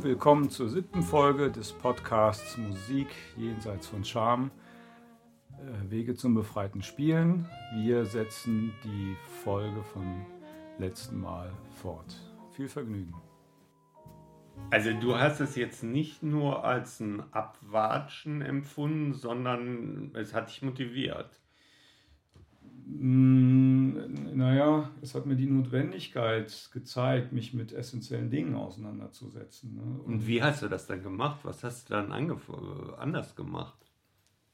und willkommen zur siebten Folge des Podcasts Musik jenseits von Charme. Äh, Wege zum befreiten Spielen. Wir setzen die Folge vom letzten Mal fort. Viel Vergnügen. Also du hast es jetzt nicht nur als ein Abwatschen empfunden, sondern es hat dich motiviert. Mm, naja, es hat mir die Notwendigkeit gezeigt, mich mit essentiellen Dingen auseinanderzusetzen. Ne? Und, Und, wie hast du das dann gemacht? Was hast du dann anders gemacht?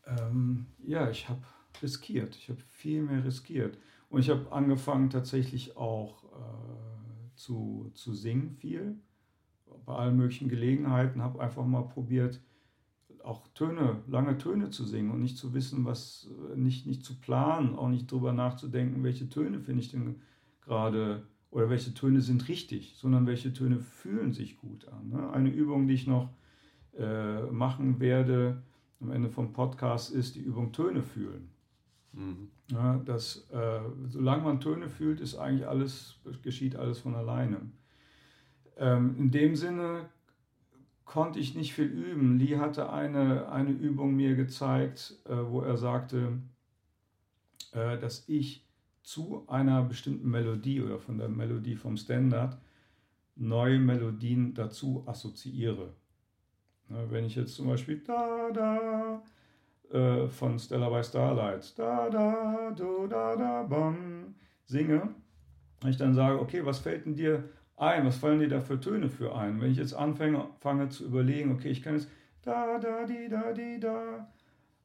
Ähm, ja, ich habe riskiert. Ich habe viel mehr riskiert. Und ich habe angefangen tatsächlich auch äh, zu, zu singen viel. Bei allen möglichen Gelegenheiten habe einfach mal probiert, auch Töne, lange Töne zu singen und nicht zu wissen, was, nicht, nicht zu planen, auch nicht drüber nachzudenken, welche Töne finde ich denn gerade oder welche Töne sind richtig, sondern welche Töne fühlen sich gut an. Ne? Eine Übung, die ich noch äh, machen werde am Ende vom Podcast, ist die Übung Töne fühlen. Mhm. Ja, das, äh, solange man Töne fühlt, ist eigentlich alles, geschieht alles von alleine. Ähm, in dem Sinne konnte ich nicht viel üben. Lee hatte eine, eine Übung mir gezeigt, äh, wo er sagte, äh, dass ich zu einer bestimmten Melodie oder von der Melodie vom Standard neue Melodien dazu assoziiere. Ne, wenn ich jetzt zum Beispiel da da äh, von Stella by Starlight da da do da da bam singe, wenn ich dann sage, okay, was fällt denn dir ein? Was fallen dir da für Töne für ein? Wenn ich jetzt anfange fange zu überlegen, okay, ich kann jetzt da, da, di, da, di, da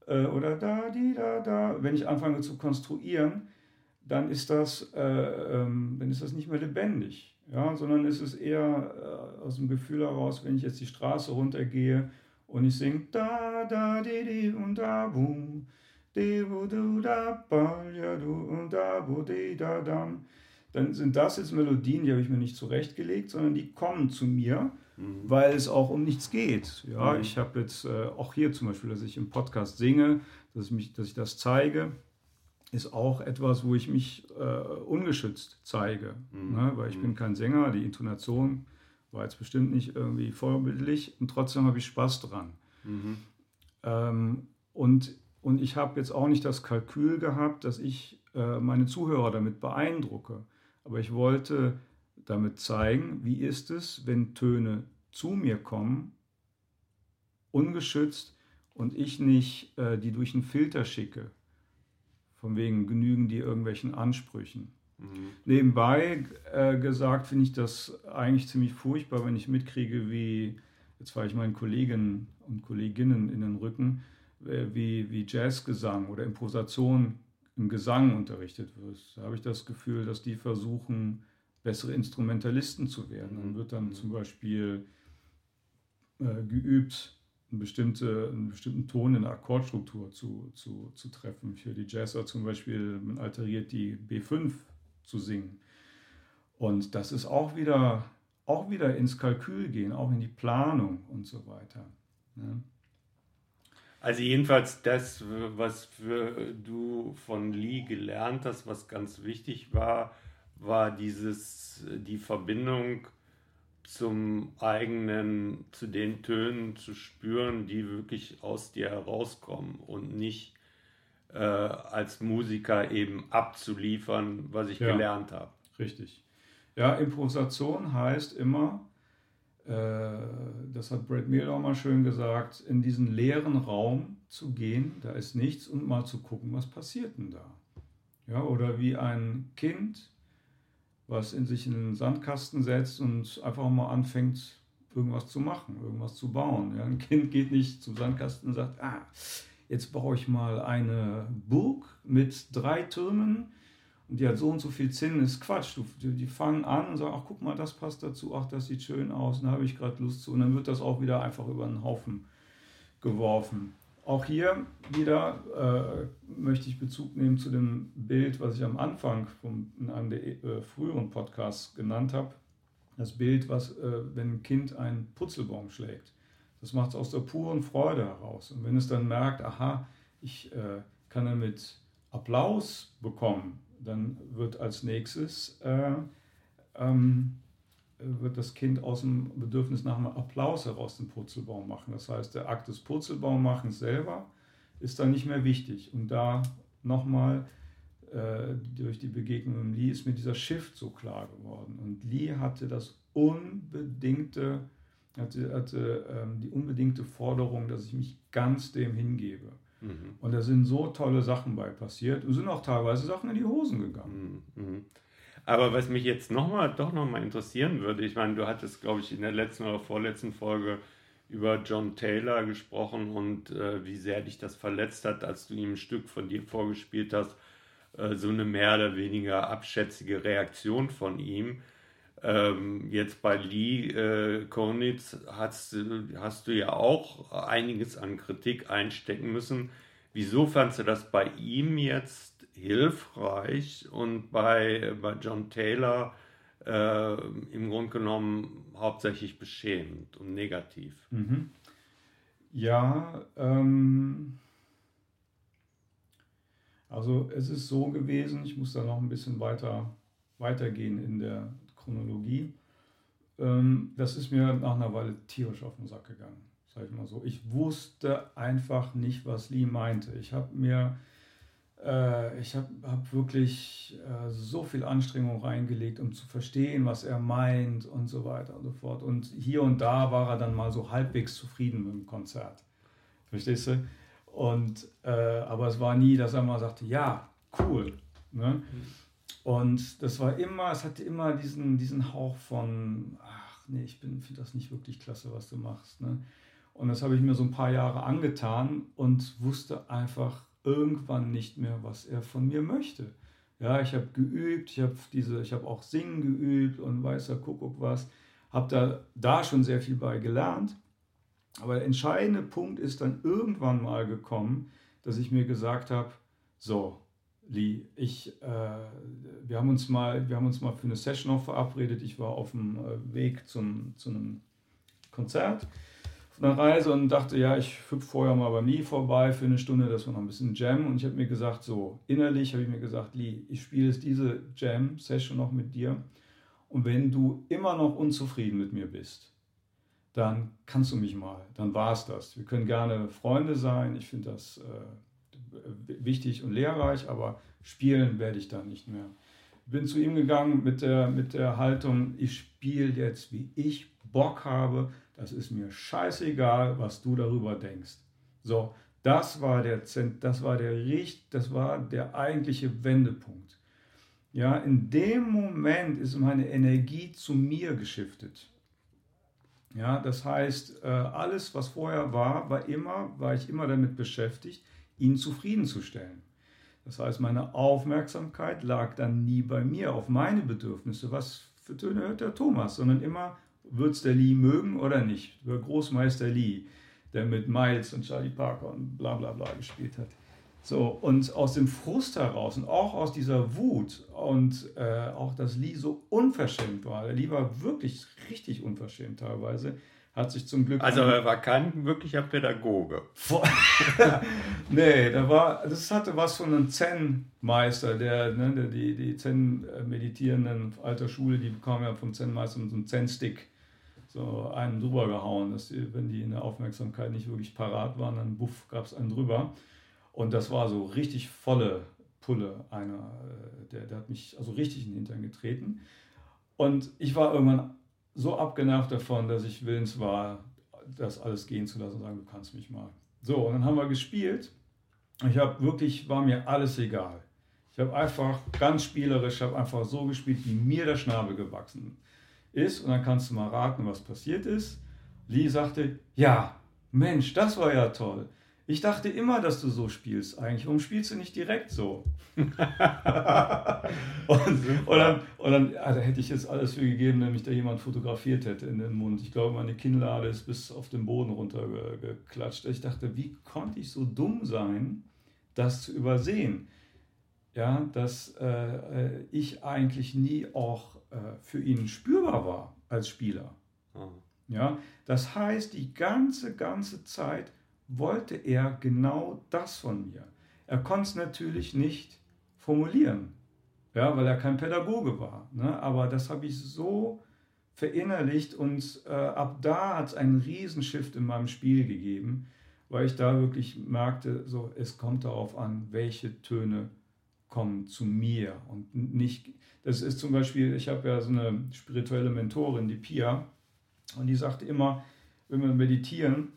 äh, oder da, di, da, da. Wenn ich anfange zu konstruieren, dann ist das, äh, ähm, dann ist das nicht mehr lebendig, ja, sondern ist es eher äh, aus dem Gefühl heraus, wenn ich jetzt die Straße runtergehe und ich singe da, da, di, di und da, boom, di, bu, du, da, ba, ja, du und da, bu, di, da, dam dann sind das jetzt Melodien, die habe ich mir nicht zurechtgelegt, sondern die kommen zu mir, mhm. weil es auch um nichts geht. Ja, mhm. ich habe jetzt äh, auch hier zum Beispiel, dass ich im Podcast singe, dass ich, mich, dass ich das zeige, ist auch etwas, wo ich mich äh, ungeschützt zeige, mhm. ne? weil ich mhm. bin kein Sänger, die Intonation war jetzt bestimmt nicht irgendwie vorbildlich und trotzdem habe ich Spaß dran. Mhm. Ähm, und, und ich habe jetzt auch nicht das Kalkül gehabt, dass ich äh, meine Zuhörer damit beeindrucke. Aber ich wollte damit zeigen, wie ist es, wenn Töne zu mir kommen, ungeschützt und ich nicht äh, die durch einen Filter schicke. Von wegen genügen die irgendwelchen Ansprüchen. Mhm. Nebenbei äh, gesagt finde ich das eigentlich ziemlich furchtbar, wenn ich mitkriege, wie, jetzt fahre ich meinen Kolleginnen und Kolleginnen in den Rücken, äh, wie, wie Jazzgesang oder Improvisation im Gesang unterrichtet wirst, da habe ich das Gefühl, dass die versuchen, bessere Instrumentalisten zu werden. Dann wird dann mhm. zum Beispiel äh, geübt, eine bestimmte, einen bestimmten Ton in der Akkordstruktur zu, zu, zu treffen. Für die Jazzer zum Beispiel, man alteriert die B5 zu singen. Und das ist auch wieder, auch wieder ins Kalkül gehen, auch in die Planung und so weiter. Ne? Also jedenfalls das, was du von Lee gelernt hast, was ganz wichtig war, war dieses, die Verbindung zum eigenen, zu den Tönen zu spüren, die wirklich aus dir herauskommen und nicht äh, als Musiker eben abzuliefern, was ich ja, gelernt habe. Richtig. Ja, Improvisation heißt immer, das hat Brad Meal auch mal schön gesagt, in diesen leeren Raum zu gehen, da ist nichts und mal zu gucken, was passiert denn da. Ja, oder wie ein Kind, was in sich in den Sandkasten setzt und einfach mal anfängt, irgendwas zu machen, irgendwas zu bauen. Ja, ein Kind geht nicht zum Sandkasten und sagt, ah, jetzt baue ich mal eine Burg mit drei Türmen und die hat so und so viel Zinn, ist Quatsch. Du, die fangen an und sagen, ach guck mal, das passt dazu, ach das sieht schön aus, da habe ich gerade Lust zu. Und dann wird das auch wieder einfach über einen Haufen geworfen. Auch hier wieder äh, möchte ich Bezug nehmen zu dem Bild, was ich am Anfang vom, in einem der äh, früheren Podcasts genannt habe. Das Bild, was, äh, wenn ein Kind einen Putzelbaum schlägt. Das macht es aus der puren Freude heraus. Und wenn es dann merkt, aha, ich äh, kann damit Applaus bekommen, dann wird als nächstes äh, ähm, wird das Kind aus dem Bedürfnis nach einem Applaus heraus den Purzelbaum machen. Das heißt, der Akt des Purzelbaummachens selber ist dann nicht mehr wichtig. Und da nochmal äh, durch die Begegnung mit Lee ist mir dieser Shift so klar geworden. Und Lee hatte das unbedingte, hatte, hatte ähm, die unbedingte Forderung, dass ich mich ganz dem hingebe. Mhm. Und da sind so tolle Sachen bei passiert und sind auch teilweise Sachen in die Hosen gegangen. Mhm. mhm. Aber was mich jetzt noch mal, doch nochmal interessieren würde, ich meine, du hattest, glaube ich, in der letzten oder vorletzten Folge über John Taylor gesprochen und äh, wie sehr dich das verletzt hat, als du ihm ein Stück von dir vorgespielt hast, äh, so eine mehr oder weniger abschätzige Reaktion von ihm. Ähm, jetzt bei Lee äh, Konitz hast, hast du ja auch einiges an Kritik einstecken müssen. Wieso fandst du das bei ihm jetzt hilfreich und bei, bei John Taylor äh, im Grunde genommen hauptsächlich beschämend und negativ? Mhm. Ja, ähm, also es ist so gewesen, ich muss da noch ein bisschen weiter weitergehen in der Chronologie. Ähm, das ist mir nach einer Weile tierisch auf den Sack gegangen, sage ich mal so. Ich wusste einfach nicht, was Lee meinte. Ich habe mir, äh, ich habe hab wirklich äh, so viel Anstrengung reingelegt, um zu verstehen, was er meint und so weiter und so fort. Und hier und da war er dann mal so halbwegs zufrieden mit dem Konzert. Verstehst du? Und, äh, aber es war nie, dass er mal sagte, ja, cool. Ne? Mhm. Und das war immer, es hatte immer diesen, diesen Hauch von, ach nee, ich finde das nicht wirklich klasse, was du machst. Ne? Und das habe ich mir so ein paar Jahre angetan und wusste einfach irgendwann nicht mehr, was er von mir möchte. Ja, ich habe geübt, ich habe diese, auch Singen geübt und weißer Kuckuck was, habe da, da schon sehr viel bei gelernt. Aber der entscheidende Punkt ist dann irgendwann mal gekommen, dass ich mir gesagt habe, so, Lee, ich, äh, wir, haben uns mal, wir haben uns mal für eine Session noch verabredet. Ich war auf dem äh, Weg zum, zu einem Konzert auf einer Reise und dachte, ja, ich hüpfe vorher mal bei Lee vorbei für eine Stunde, dass wir noch ein bisschen Jam. Und ich habe mir gesagt, so innerlich habe ich mir gesagt, Lee, ich spiele jetzt diese Jam-Session noch mit dir. Und wenn du immer noch unzufrieden mit mir bist, dann kannst du mich mal. Dann war es das. Wir können gerne Freunde sein. Ich finde das. Äh, wichtig und lehrreich, aber spielen werde ich da nicht mehr. Bin zu ihm gegangen mit der, mit der Haltung, ich spiele jetzt, wie ich Bock habe. Das ist mir scheißegal, was du darüber denkst. So, das war der, das war der, das war der eigentliche Wendepunkt. Ja, in dem Moment ist meine Energie zu mir geschiftet. Ja, das heißt, äh, alles, was vorher war, war immer, war ich immer damit beschäftigt, ihn zufriedenzustellen. Das heißt, meine Aufmerksamkeit lag dann nie bei mir auf meine Bedürfnisse. Was für Töne hört der Thomas? Sondern immer, wird es der Lee mögen oder nicht? Der Großmeister Lee, der mit Miles und Charlie Parker und bla bla bla gespielt hat. So, und aus dem Frust heraus und auch aus dieser Wut und äh, auch, dass Lee so unverschämt war, der Lee war wirklich richtig unverschämt teilweise, hat sich zum Glück. Also er war kein wirklicher Pädagoge. nee, da war, das hatte was von einem Zen-Meister, der, ne, der, die, die Zen-Meditierenden alter Schule, die bekamen ja vom Zen-Meister so einen Zen-Stick so einen drüber gehauen, dass die, wenn die in der Aufmerksamkeit nicht wirklich parat waren, dann buff, gab es einen drüber. Und das war so richtig volle Pulle einer, äh, der, der hat mich also richtig in den Hintern getreten. Und ich war irgendwann so abgenervt davon, dass ich willens war, das alles gehen zu lassen und sagen, du kannst mich mal. So, und dann haben wir gespielt. Ich habe wirklich, war mir alles egal. Ich habe einfach ganz spielerisch, habe einfach so gespielt, wie mir der Schnabel gewachsen ist. Und dann kannst du mal raten, was passiert ist. Lee sagte, ja, Mensch, das war ja toll. Ich dachte immer, dass du so spielst eigentlich. Warum spielst du nicht direkt so? und, und, dann, und dann da hätte ich jetzt alles für gegeben, wenn mich da jemand fotografiert hätte in den Mund. Ich glaube, meine Kinnlade ist bis auf den Boden runtergeklatscht. Ich dachte, wie konnte ich so dumm sein, das zu übersehen? Ja, dass äh, ich eigentlich nie auch äh, für ihn spürbar war als Spieler. Mhm. Ja, das heißt, die ganze, ganze Zeit wollte er genau das von mir. Er konnte es natürlich nicht formulieren, ja, weil er kein Pädagoge war. Ne? Aber das habe ich so verinnerlicht und äh, ab da hat es einen Riesenshift in meinem Spiel gegeben, weil ich da wirklich merkte, so es kommt darauf an, welche Töne kommen zu mir und nicht, das ist zum Beispiel, ich habe ja so eine spirituelle Mentorin, die Pia, und die sagt immer, wenn wir meditieren,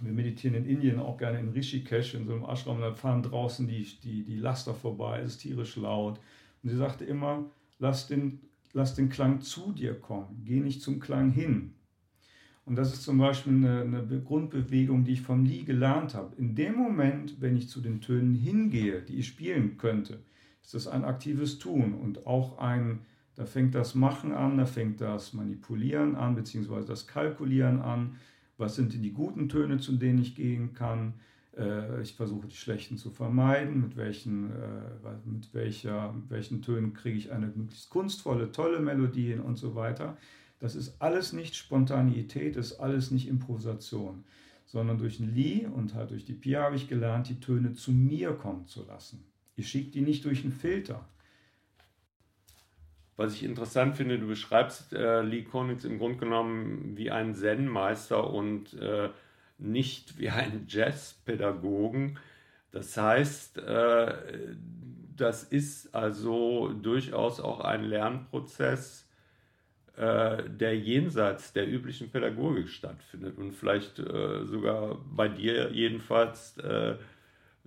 wir meditieren in Indien auch gerne in Rishikesh, in so einem Ashram, da fahren draußen die, die, die Laster vorbei, es ist tierisch laut. Und sie sagte immer, lass den, lass den Klang zu dir kommen, geh nicht zum Klang hin. Und das ist zum Beispiel eine, eine Grundbewegung, die ich vom Lee gelernt habe. In dem Moment, wenn ich zu den Tönen hingehe, die ich spielen könnte, ist das ein aktives Tun und auch ein, da fängt das Machen an, da fängt das Manipulieren an, beziehungsweise das Kalkulieren an. Was sind die guten Töne, zu denen ich gehen kann? Äh, ich versuche die schlechten zu vermeiden. Mit welchen, äh, mit welcher, mit welchen Tönen kriege ich eine möglichst kunstvolle, tolle Melodie und so weiter. Das ist alles nicht Spontaneität, das ist alles nicht Improvisation, sondern durch den Lee und halt durch die Pia habe ich gelernt, die Töne zu mir kommen zu lassen. Ich schicke die nicht durch einen Filter. Was ich interessant finde, du beschreibst äh, Lee Konitz im Grunde genommen wie einen Zen-Meister und äh, nicht wie einen Jazzpädagogen. Das heißt, äh, das ist also durchaus auch ein Lernprozess, äh, der jenseits der üblichen Pädagogik stattfindet und vielleicht äh, sogar bei dir jedenfalls äh,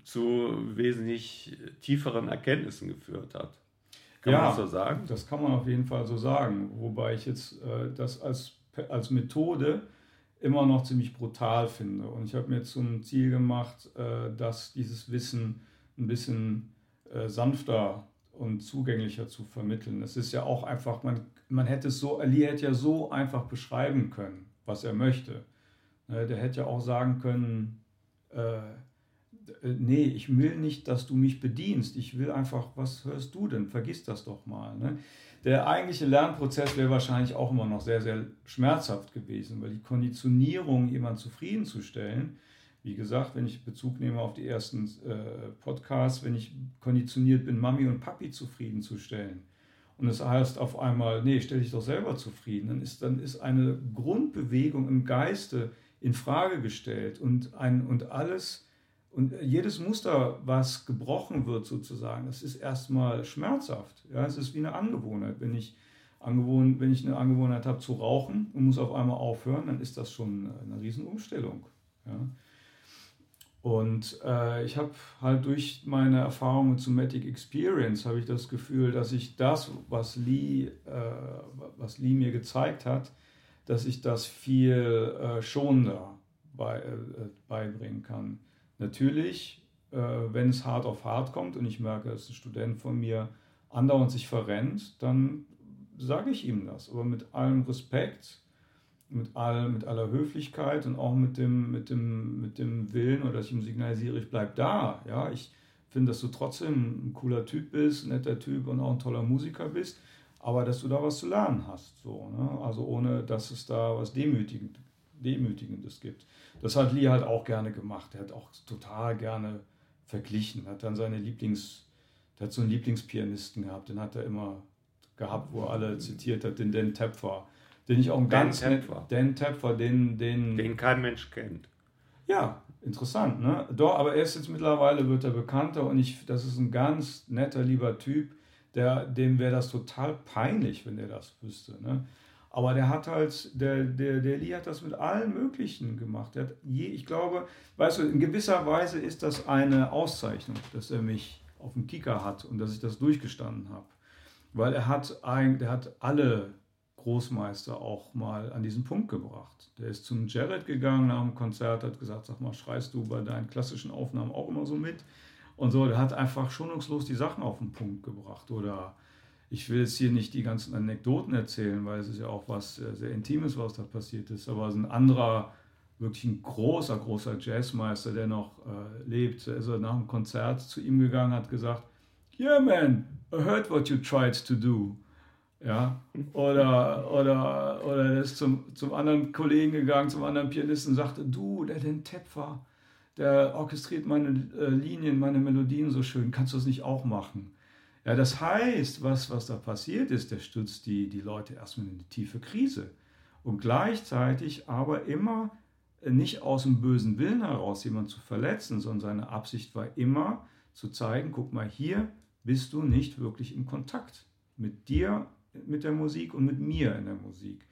zu wesentlich tieferen Erkenntnissen geführt hat. Kann ja, man das so sagen? Das kann man auf jeden Fall so sagen. Wobei ich jetzt äh, das als, als Methode immer noch ziemlich brutal finde. Und ich habe mir zum Ziel gemacht, äh, dass dieses Wissen ein bisschen äh, sanfter und zugänglicher zu vermitteln. Es ist ja auch einfach, man, man hätte es so, Ali hätte ja so einfach beschreiben können, was er möchte. Ne, der hätte ja auch sagen können, äh, nee, ich will nicht, dass du mich bedienst. Ich will einfach, was hörst du denn? Vergiss das doch mal. Ne? Der eigentliche Lernprozess wäre wahrscheinlich auch immer noch sehr, sehr schmerzhaft gewesen, weil die Konditionierung, jemanden zufriedenzustellen, wie gesagt, wenn ich Bezug nehme auf die ersten äh, Podcasts, wenn ich konditioniert bin, Mami und Papi zufriedenzustellen. Und es heißt auf einmal, nee, stell dich doch selber zufrieden, dann ist, dann ist eine Grundbewegung im Geiste in Frage gestellt und, ein, und alles und jedes Muster, was gebrochen wird sozusagen, das ist erstmal schmerzhaft. Ja, es ist wie eine Angewohnheit. Wenn ich, angewohnt, wenn ich eine Angewohnheit habe zu rauchen und muss auf einmal aufhören, dann ist das schon eine Riesenumstellung. Ja. Und äh, ich habe halt durch meine Erfahrung mit Somatic Experience habe ich das Gefühl, dass ich das, was Lee, äh, was Lee mir gezeigt hat, dass ich das viel äh, schonender bei, äh, beibringen kann. Natürlich, äh, wenn es hart auf hart kommt und ich merke, dass ein Student von mir andauernd sich verrennt, dann sage ich ihm das. Aber mit allem Respekt mit, all, mit aller Höflichkeit und auch mit dem, mit, dem, mit dem Willen oder dass ich ihm signalisiere, ich bleibe da. Ja, ich finde, dass du trotzdem ein cooler Typ bist, ein netter Typ und auch ein toller Musiker bist, aber dass du da was zu lernen hast. So, ne? Also ohne, dass es da was Demütigend, Demütigendes gibt. Das hat Lee halt auch gerne gemacht. Er hat auch total gerne verglichen, hat dann seine Lieblings, der hat so einen Lieblingspianisten gehabt, den hat er immer gehabt, wo er alle zitiert hat, den Dan Tepfer den ich auch Dan ganz Tepfer. Dan Tepfer, den, den, den kein Mensch kennt. Ja, interessant, ne? Doch, aber er ist jetzt mittlerweile wird er bekannter und ich, das ist ein ganz netter, lieber Typ, der, dem wäre das total peinlich, wenn er das wüsste, ne? Aber der hat halt, der, der, der Lee hat das mit allen möglichen gemacht. Der hat je, ich glaube, weißt du, in gewisser Weise ist das eine Auszeichnung, dass er mich auf dem Kicker hat und dass ich das durchgestanden habe. Weil er hat, ein, der hat alle Großmeister auch mal an diesen Punkt gebracht. Der ist zum Jared gegangen nach dem Konzert, hat gesagt, sag mal, schreist du bei deinen klassischen Aufnahmen auch immer so mit? Und so, der hat einfach schonungslos die Sachen auf den Punkt gebracht. Oder ich will jetzt hier nicht die ganzen Anekdoten erzählen, weil es ist ja auch was sehr Intimes, was da passiert ist. Aber es ist ein anderer, wirklich ein großer, großer Jazzmeister, der noch äh, lebt, ist er nach dem Konzert zu ihm gegangen, hat gesagt, Yeah man, I heard what you tried to do. Ja, oder, oder, oder ist zum, zum anderen Kollegen gegangen, zum anderen Pianisten und sagte, du, der den Tepfer, der orchestriert meine äh, Linien, meine Melodien so schön, kannst du das nicht auch machen? Ja, das heißt, was, was da passiert ist, der stürzt die, die Leute erstmal in eine tiefe Krise. Und gleichzeitig aber immer nicht aus dem bösen Willen heraus, jemanden zu verletzen, sondern seine Absicht war immer zu zeigen, guck mal, hier bist du nicht wirklich im Kontakt mit dir, mit der Musik und mit mir in der Musik.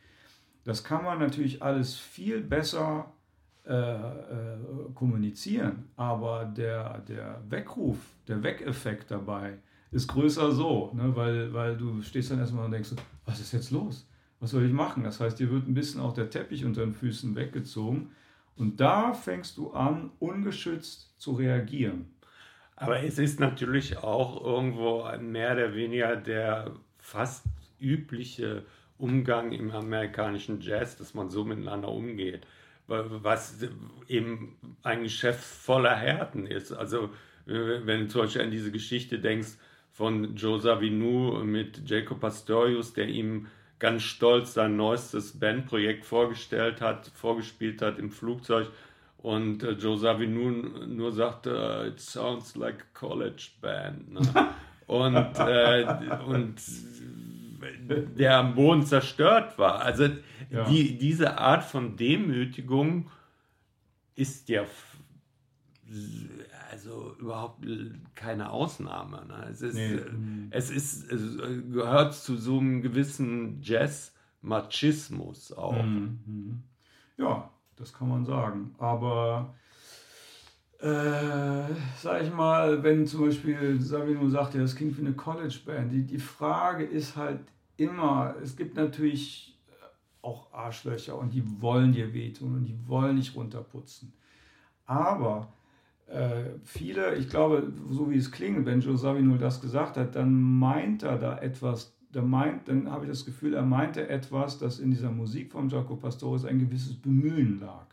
Das kann man natürlich alles viel besser äh, äh, kommunizieren, aber der, der Weckruf, der Weckeffekt dabei ist größer so, ne? weil, weil du stehst dann erstmal und denkst, was ist jetzt los? Was soll ich machen? Das heißt, dir wird ein bisschen auch der Teppich unter den Füßen weggezogen und da fängst du an, ungeschützt zu reagieren. Aber es ist natürlich auch irgendwo mehr oder weniger der fast übliche Umgang im amerikanischen Jazz, dass man so miteinander umgeht, was eben ein Geschäft voller Härten ist. Also wenn du zum Beispiel an diese Geschichte denkst von Joe Savinu mit Jacob Pastorius, der ihm ganz stolz sein neuestes Bandprojekt vorgestellt hat, vorgespielt hat im Flugzeug und äh, Joe Savinu nur sagte, it sounds like a college band. Ne? und, äh, und der am Boden zerstört war. Also ja. die, diese Art von Demütigung ist ja also überhaupt keine Ausnahme. Ne? Es, ist, nee. es, ist, es gehört zu so einem gewissen Jazz-Machismus auch. Mhm. Ja, das kann man sagen. Aber äh, sag ich mal, wenn zum Beispiel Savino sagt, ja, das klingt wie eine College-Band, die, die Frage ist halt immer, es gibt natürlich auch Arschlöcher und die wollen dir wehtun und die wollen nicht runterputzen. Aber äh, viele, ich glaube, so wie es klingt, wenn Joe Savino das gesagt hat, dann meint er da etwas, da meint, dann habe ich das Gefühl, er meinte etwas, das in dieser Musik von Jaco Pastorius ein gewisses Bemühen lag.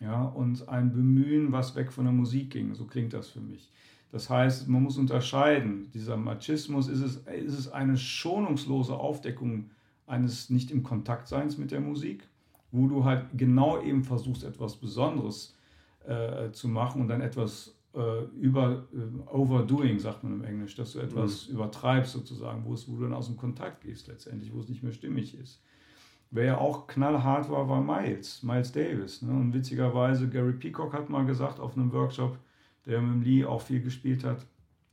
Ja, und ein Bemühen, was weg von der Musik ging, so klingt das für mich. Das heißt, man muss unterscheiden. Dieser Machismus, ist es, ist es eine schonungslose Aufdeckung eines nicht im Kontaktseins mit der Musik, wo du halt genau eben versuchst, etwas Besonderes zu äh, zu machen und dann etwas äh, über äh, overdoing, sagt man im Englisch, dass du etwas mhm. übertreibst sozusagen, wo, es, wo du dann aus dem Kontakt gehst letztendlich, wo es nicht mehr stimmig ist. Wer ja auch knallhart war, war Miles, Miles Davis. Ne? Und witzigerweise, Gary Peacock hat mal gesagt auf einem Workshop, der mit dem Lee auch viel gespielt hat,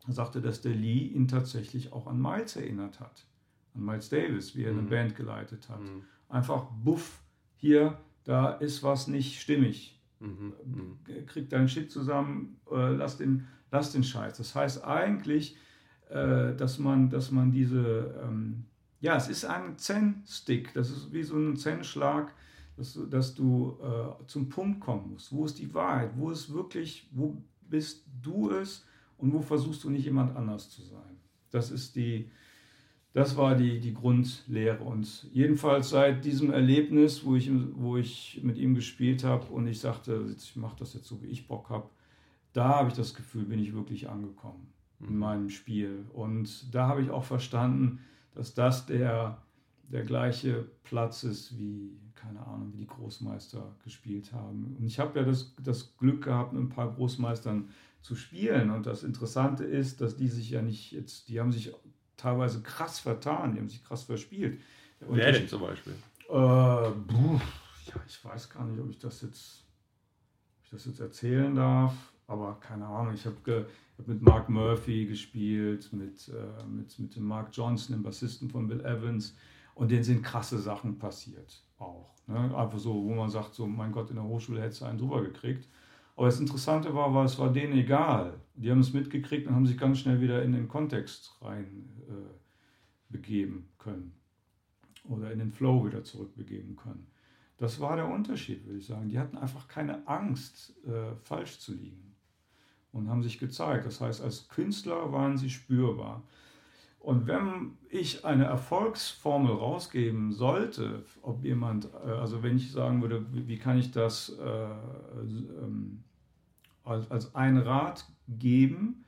sagte, dass der Lee ihn tatsächlich auch an Miles erinnert hat. An Miles Davis, wie er mhm. eine Band geleitet hat. Mhm. Einfach, buff, hier, da ist was nicht stimmig. Mhm. mhm. Krieg deinen Shit zusammen, äh, lass, den, lass den Scheiß. Das heißt eigentlich, äh, dass, man, dass man diese, ähm, ja, es ist ein Zen-Stick, das ist wie so ein Zen-Schlag, dass, du, dass du äh, zum Punkt kommen musst. Wo ist die Wahrheit? Wo ist wirklich, wo bist du es und wo versuchst du nicht jemand anders zu sein? Das ist die, das war die, die Grundlehre. Und jedenfalls seit diesem Erlebnis, wo ich, wo ich mit ihm gespielt habe und ich sagte, ich mache das jetzt so, wie ich Bock habe, da habe ich das Gefühl, bin ich wirklich angekommen in mhm. meinem Spiel. Und da habe ich auch verstanden, dass das der, der gleiche Platz ist, wie, keine Ahnung, wie die Großmeister gespielt haben. Und ich habe ja das, das Glück gehabt, mit ein paar Großmeistern zu spielen. Und das Interessante ist, dass die sich ja nicht jetzt, die haben sich teilweise krass vertan, die haben sich krass verspielt. Wer denn zum Beispiel? Äh, buh, ja, ich weiß gar nicht, ob ich das jetzt, ob ich das jetzt erzählen darf, aber keine Ahnung. Ich habe hab mit Mark Murphy gespielt, mit, äh, mit, mit dem Mark Johnson, dem Bassisten von Bill Evans, und denen sind krasse Sachen passiert auch. Ne? Einfach so, wo man sagt, so, mein Gott, in der Hochschule hätte es einen drüber gekriegt. Aber das Interessante war, war, es war denen egal. Die haben es mitgekriegt und haben sich ganz schnell wieder in den Kontext rein äh, begeben können. Oder in den Flow wieder zurückbegeben können. Das war der Unterschied, würde ich sagen. Die hatten einfach keine Angst, äh, falsch zu liegen. Und haben sich gezeigt. Das heißt, als Künstler waren sie spürbar. Und wenn ich eine Erfolgsformel rausgeben sollte, ob jemand, äh, also wenn ich sagen würde, wie kann ich das äh, ähm, als, als ein Rat geben,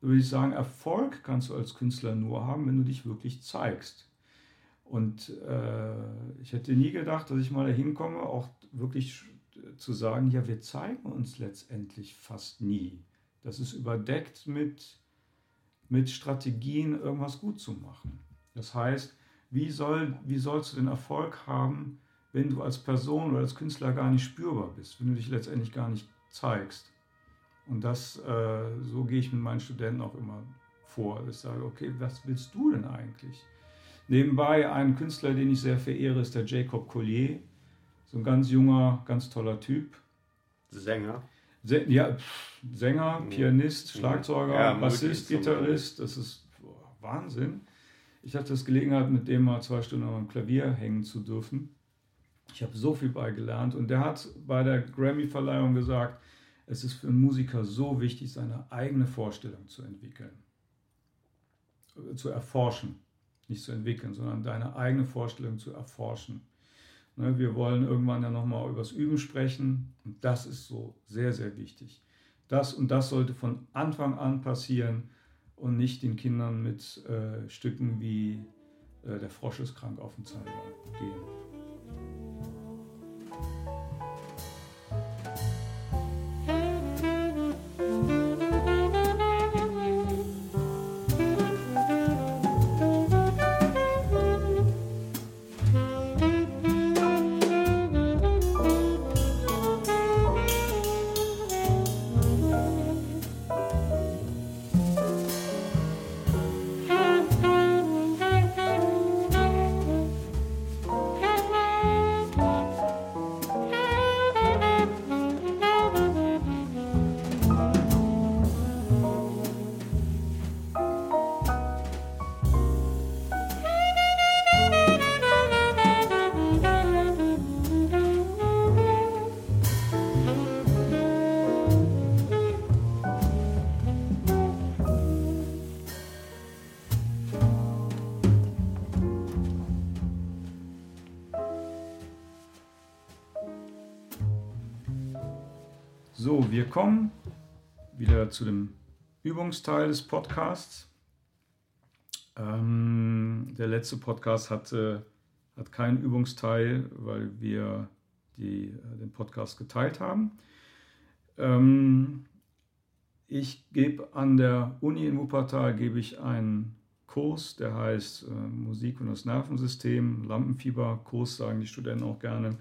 würde ich sagen, Erfolg kannst du als Künstler nur haben, wenn du dich wirklich zeigst. Und äh, ich hätte nie gedacht, dass ich mal dahin komme, auch wirklich zu sagen, ja, wir zeigen uns letztendlich fast nie. Das ist überdeckt mit mit Strategien irgendwas gut zu machen. Das heißt, wie, soll, wie sollst du den Erfolg haben, wenn du als Person oder als Künstler gar nicht spürbar bist, wenn du dich letztendlich gar nicht zeigst? Und das, äh, so gehe ich mit meinen Studenten auch immer vor. Ich sage, okay, was willst du denn eigentlich? Nebenbei ein Künstler, den ich sehr verehre, ist der Jacob Collier. So ein ganz junger, ganz toller Typ. Sänger. Ja, Sänger, Pianist, Schlagzeuger, ja, Bassist, Gitarrist. Das ist Wahnsinn. Ich hatte das Gelegenheit, mit dem mal zwei Stunden am Klavier hängen zu dürfen. Ich habe so viel beigelernt und der hat bei der Grammy-Verleihung gesagt, es ist für Musiker so wichtig, seine eigene Vorstellung zu entwickeln, zu erforschen nicht zu entwickeln, sondern deine eigene Vorstellung zu erforschen. Ne, wir wollen irgendwann ja nochmal über das Üben sprechen und das ist so sehr, sehr wichtig. Das und das sollte von Anfang an passieren und nicht den Kindern mit äh, Stücken wie äh, Der Frosch ist krank auf den Zeiger gehen. So, wir kommen wieder zu dem Übungsteil des Podcasts. Ähm, der letzte Podcast hatte, hat keinen Übungsteil, weil wir die, äh, den Podcast geteilt haben. Ähm, ich gebe an der Uni in Wuppertal gebe ich einen Kurs, der heißt äh, Musik und das Nervensystem, Lampenfieber-Kurs sagen die Studenten auch gerne.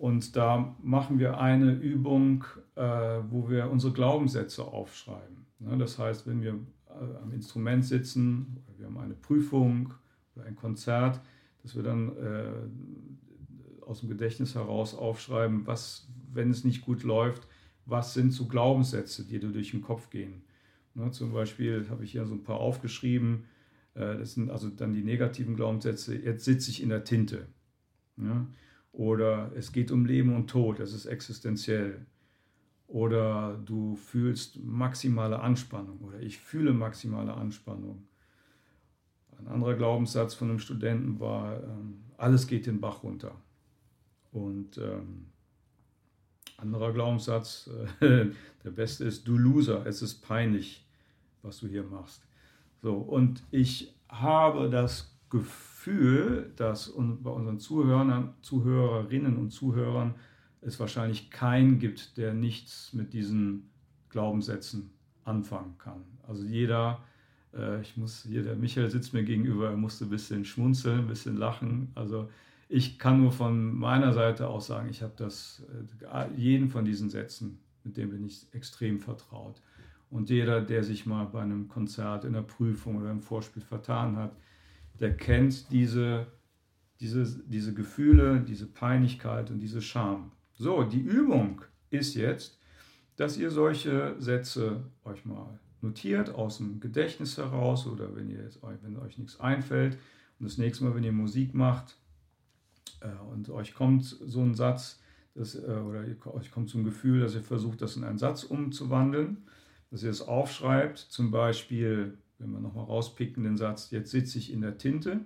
Und da machen wir eine Übung, äh, wo wir unsere Glaubenssätze aufschreiben. Ne, das heißt, wenn wir äh, am Instrument sitzen, wir haben eine Prüfung oder ein Konzert, dass wir dann äh, aus dem Gedächtnis heraus aufschreiben, was, wenn es nicht gut läuft, was sind so Glaubenssätze, die dir durch den Kopf gehen. Ne, zum Beispiel habe ich hier so ein paar aufgeschrieben. das sind also dann die negativen Glaubenssätze. Jetzt sitze ich in der Tinte. Ja? Oder es geht um Leben und Tod, es ist existenziell. Oder du fühlst maximale Anspannung oder ich fühle maximale Anspannung. Ein anderer Glaubenssatz von einem Studenten war, ähm, alles geht den Bach runter. Und ähm, anderer Glaubenssatz, äh, der beste ist, du Loser, es ist peinlich, was du hier machst. So, und ich habe das Gefühl, Gefühl, dass bei unseren Zuhörern, Zuhörerinnen und Zuhörern es wahrscheinlich keinen gibt, der nichts mit diesen Glaubenssätzen anfangen kann. Also jeder, äh, ich muss, hier der Michael sitzt mir gegenüber, er musste ein bisschen schmunzeln, ein bisschen lachen. Also ich kann nur von meiner Seite aus sagen, ich habe das, äh, jeden von diesen Sätzen, mit dem bin ich extrem vertraut. Und jeder, der sich mal bei einem Konzert, in der Prüfung oder im Vorspiel vertan hat, der kennt diese, diese, diese Gefühle, diese Peinlichkeit und diese Scham. So, die Übung ist jetzt, dass ihr solche Sätze euch mal notiert aus dem Gedächtnis heraus oder wenn, ihr jetzt, wenn euch nichts einfällt und das nächste Mal, wenn ihr Musik macht äh, und euch kommt so ein Satz das, äh, oder euch kommt ein Gefühl, dass ihr versucht, das in einen Satz umzuwandeln, dass ihr es aufschreibt, zum Beispiel wenn wir nochmal rauspicken, den Satz, jetzt sitze ich in der Tinte,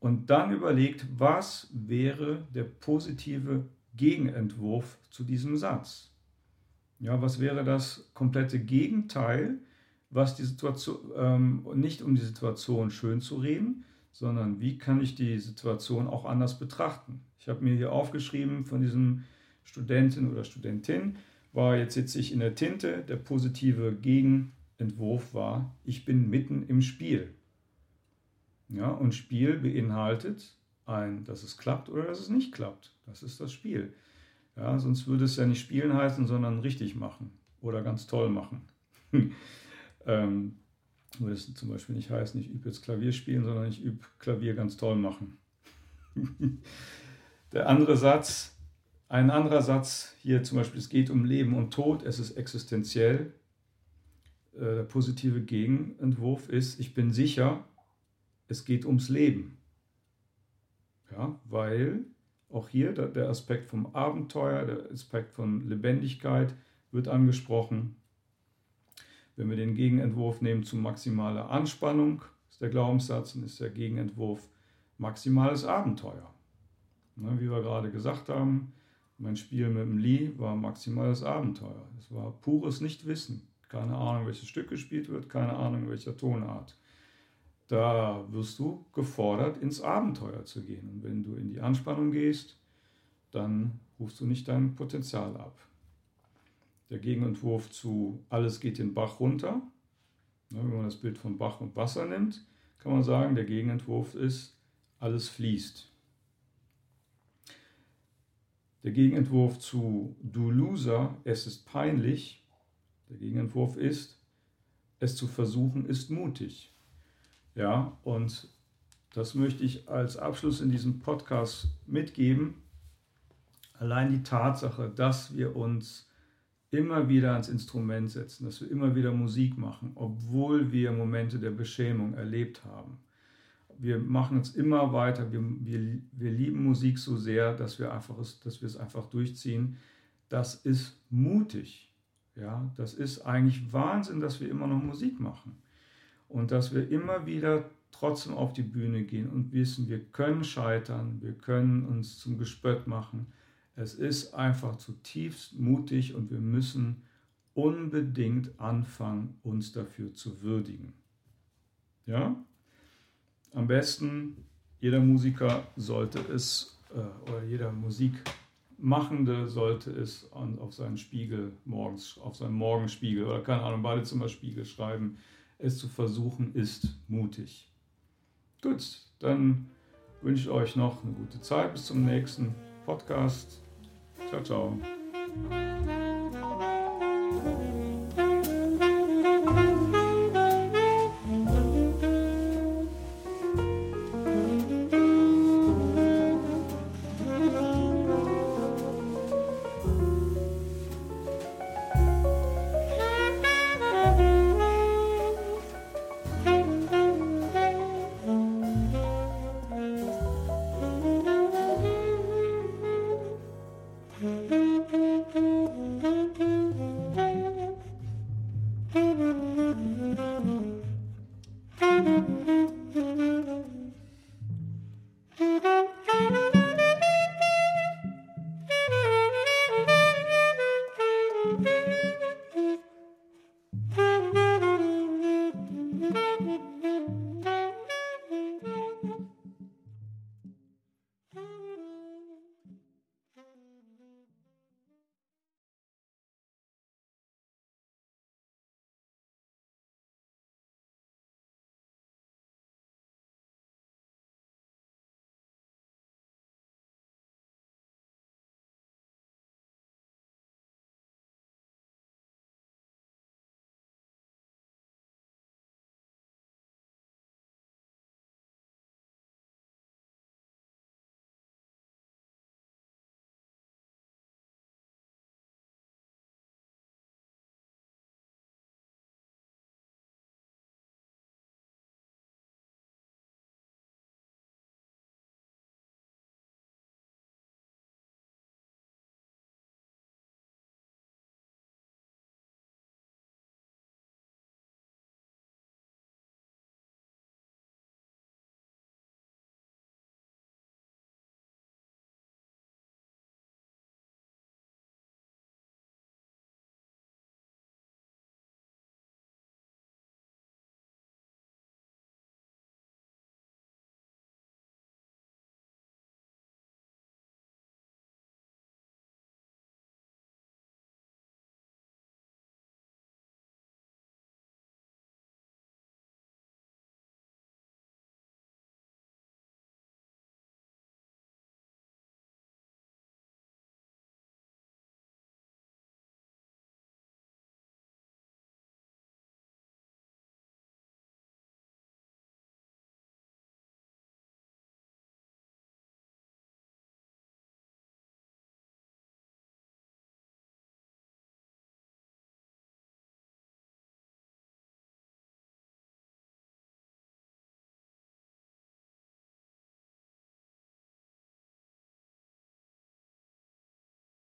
und dann überlegt, was wäre der positive Gegenentwurf zu diesem Satz? Ja, was wäre das komplette Gegenteil, was die Situation, ähm, nicht um die Situation schön zu reden, sondern wie kann ich die Situation auch anders betrachten? Ich habe mir hier aufgeschrieben von diesem Studentin oder Studentin, war jetzt sitze ich in der Tinte, der positive Gegenentwurf Entwurf war, ich bin mitten im Spiel. Ja, und Spiel beinhaltet ein, dass es klappt oder dass es nicht klappt. Das ist das Spiel. Ja, sonst würde es ja nicht spielen heißen, sondern richtig machen oder ganz toll machen. ähm, würde es zum Beispiel nicht heißen, ich übe jetzt Klavier spielen, sondern ich übe Klavier ganz toll machen. Der andere Satz, ein anderer Satz hier zum Beispiel, es geht um Leben und Tod, es ist existenziell. Äh, der positive Gegenentwurf ist, ich bin sicher, es geht ums Leben. Ja, weil auch hier der Aspekt vom Abenteuer, der Aspekt von Lebendigkeit wird angesprochen. Wenn wir den Gegenentwurf nehmen zu maximaler Anspannung, ist der Glaubenssatz und ist der Gegenentwurf maximales Abenteuer. Ne, wie wir gerade gesagt haben, mein Spiel mit dem Lee war maximales Abenteuer. Es war pures Nichtwissen. Keine Ahnung, welches Stück gespielt wird, keine Ahnung, welcher Tonart. Da wirst du gefordert, ins Abenteuer zu gehen. Und wenn du in die Anspannung gehst, dann rufst du nicht dein Potenzial ab. Der Gegenentwurf zu alles geht den Bach runter. Ne, wenn man das Bild von Bach und Wasser nimmt, kann man sagen, der Gegenentwurf ist alles fließt. Der Gegenentwurf zu Du Loser, es ist peinlich, der Gegenentwurf ist, es zu versuchen ist mutig. Ja, und das möchte ich als Abschluss in diesem Podcast mitgeben. Allein die Tatsache, dass wir uns immer wieder ans Instrument setzen, dass wir immer wieder Musik machen, obwohl wir Momente der Beschämung erlebt haben. Wir machen es immer weiter, wir, wir, wir lieben Musik so sehr, dass wir, einfach es, dass wir es einfach durchziehen. Das ist mutig. Ja, das ist eigentlich Wahnsinn, dass wir immer noch Musik machen und dass wir immer wieder trotzdem auf die Bühne gehen und wissen, wir können scheitern, wir können uns zum Gespött machen. Es ist einfach zutiefst mutig und wir müssen unbedingt anfangen, uns dafür zu würdigen. Ja? Am besten, jeder Musiker sollte es, äh, oder jeder Musikmachende sollte es auf seinen Spiegel morgens, auf seinen Morgenspiegel oder keine Ahnung, Badezimmerspiegel schreiben es zu versuchen, ist mutig. Gut, dann wünsche ich euch noch eine gute Zeit. Bis zum nächsten Podcast. Ciao, ciao.